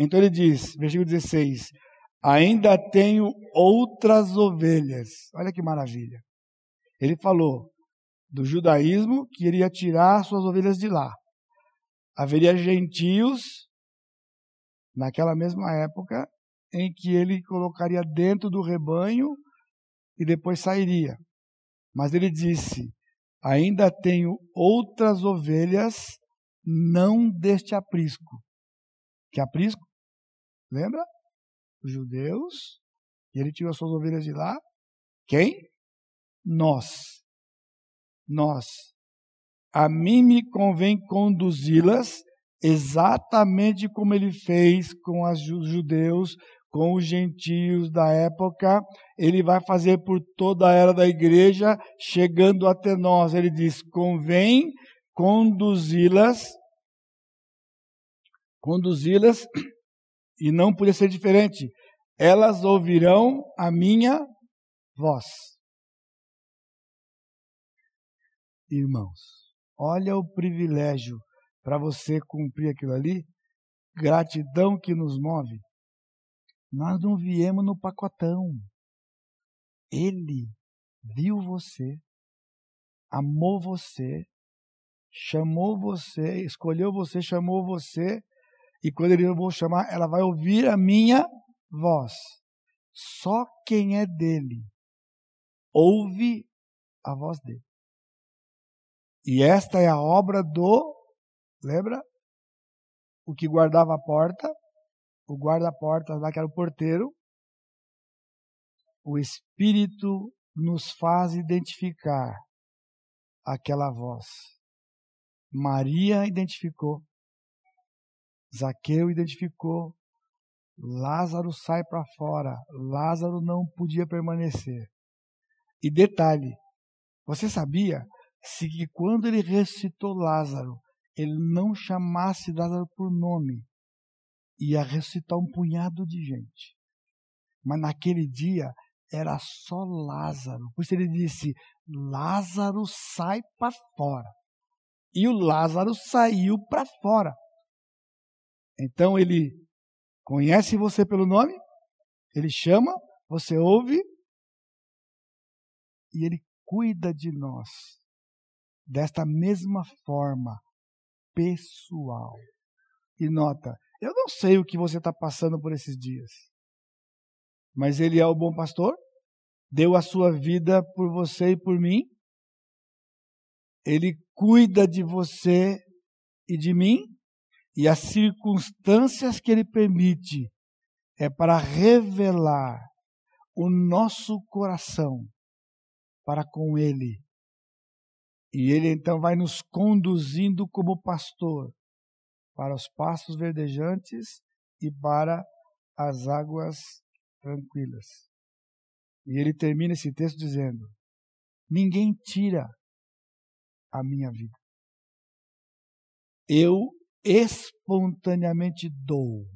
Então ele diz, versículo 16: Ainda tenho outras ovelhas. Olha que maravilha. Ele falou: do judaísmo que iria tirar suas ovelhas de lá. Haveria gentios, naquela mesma época, em que ele colocaria dentro do rebanho e depois sairia. Mas ele disse: Ainda tenho outras ovelhas, não deste aprisco. Que aprisco? Lembra? Os judeus. E ele tirou suas ovelhas de lá. Quem? Nós nós. A mim me convém conduzi-las exatamente como ele fez com os judeus, com os gentios da época. Ele vai fazer por toda a era da igreja, chegando até nós. Ele diz: convém conduzi-las, conduzi-las, e não podia ser diferente. Elas ouvirão a minha voz. irmãos. Olha o privilégio para você cumprir aquilo ali. Gratidão que nos move. Nós não viemos no pacotão. Ele viu você, amou você, chamou você, escolheu você, chamou você, e quando ele vou chamar, ela vai ouvir a minha voz. Só quem é dele ouve a voz dele. E esta é a obra do, lembra? O que guardava a porta, o guarda-portas lá que era o porteiro. O Espírito nos faz identificar aquela voz. Maria identificou, Zaqueu identificou, Lázaro sai para fora, Lázaro não podia permanecer. E detalhe, você sabia se que quando ele ressuscitou Lázaro, ele não chamasse Lázaro por nome, ia ressuscitar um punhado de gente. Mas naquele dia era só Lázaro. Por isso ele disse: Lázaro sai para fora. E o Lázaro saiu para fora. Então ele conhece você pelo nome, ele chama, você ouve, e ele cuida de nós desta mesma forma, pessoal. E nota, eu não sei o que você está passando por esses dias, mas Ele é o bom pastor, deu a sua vida por você e por mim, Ele cuida de você e de mim, e as circunstâncias que Ele permite é para revelar o nosso coração para com Ele. E Ele então vai nos conduzindo como pastor para os pastos verdejantes e para as águas tranquilas. E ele termina esse texto dizendo: Ninguém tira a minha vida. Eu espontaneamente dou.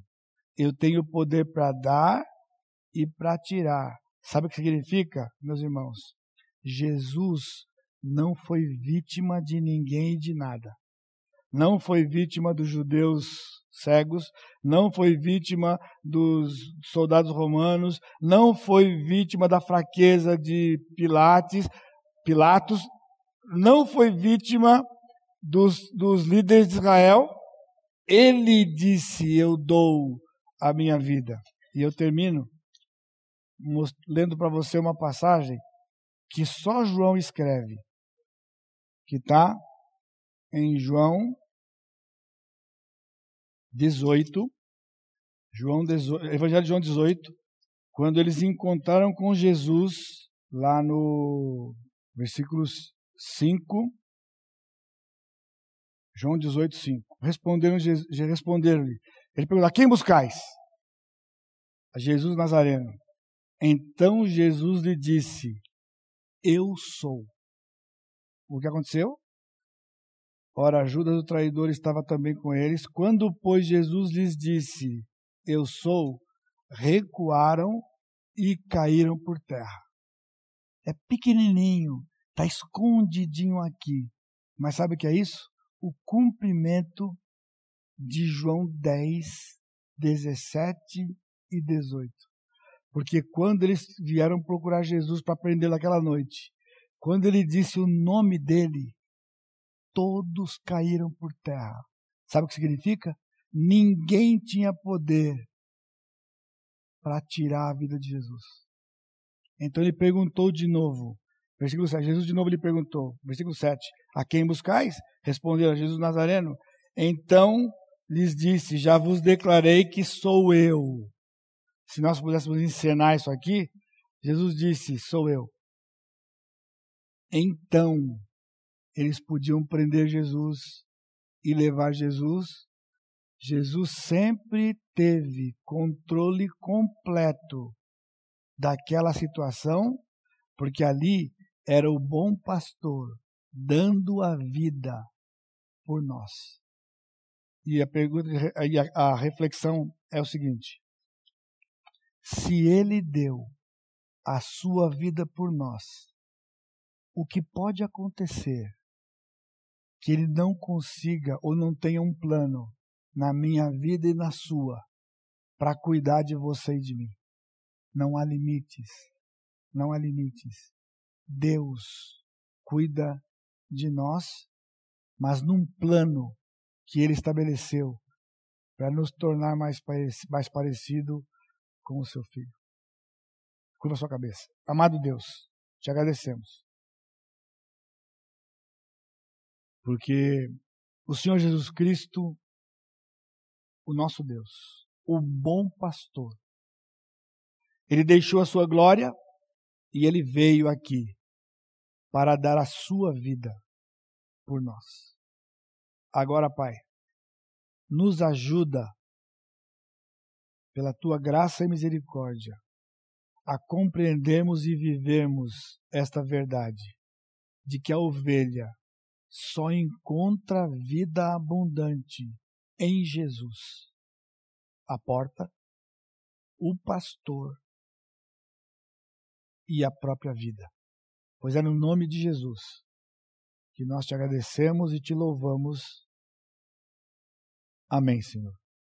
Eu tenho poder para dar e para tirar. Sabe o que significa, meus irmãos? Jesus não foi vítima de ninguém e de nada. Não foi vítima dos judeus cegos, não foi vítima dos soldados romanos, não foi vítima da fraqueza de Pilates, Pilatos, não foi vítima dos, dos líderes de Israel. Ele disse: Eu dou a minha vida. E eu termino lendo para você uma passagem que só João escreve, que está em João 18, João 18, Evangelho de João 18, quando eles encontraram com Jesus lá no versículos 5, João 18, 5. Responderam, responderam-lhe. Ele perguntou: a quem buscais? A Jesus Nazareno. Então Jesus lhe disse: Eu sou. O que aconteceu? Ora, Judas, o traidor, estava também com eles. Quando, pois, Jesus lhes disse: Eu sou, recuaram e caíram por terra. É pequenininho, está escondidinho aqui. Mas sabe o que é isso? O cumprimento de João 10, 17 e 18. Porque quando eles vieram procurar Jesus para prendê-lo aquela noite, quando ele disse o nome dele, todos caíram por terra. Sabe o que significa? Ninguém tinha poder para tirar a vida de Jesus. Então ele perguntou de novo. Versículo 7. Jesus de novo lhe perguntou. Versículo 7. A quem buscais? Respondeu Jesus Nazareno. Então lhes disse: Já vos declarei que sou eu. Se nós pudéssemos encenar isso aqui, Jesus disse: Sou eu. Então eles podiam prender Jesus e levar Jesus. Jesus sempre teve controle completo daquela situação, porque ali era o bom pastor dando a vida por nós. E a pergunta, a, a reflexão é o seguinte: se ele deu a sua vida por nós, o que pode acontecer que ele não consiga ou não tenha um plano na minha vida e na sua para cuidar de você e de mim. Não há limites. Não há limites. Deus cuida de nós, mas num plano que ele estabeleceu para nos tornar mais, mais parecido com o seu filho. Curva sua cabeça. Amado Deus, te agradecemos Porque o Senhor Jesus Cristo, o nosso Deus, o bom pastor, ele deixou a sua glória e ele veio aqui para dar a sua vida por nós. Agora, Pai, nos ajuda pela tua graça e misericórdia a compreendermos e vivermos esta verdade de que a ovelha só encontra vida abundante em Jesus. A porta, o pastor e a própria vida. Pois é no nome de Jesus que nós te agradecemos e te louvamos. Amém, Senhor.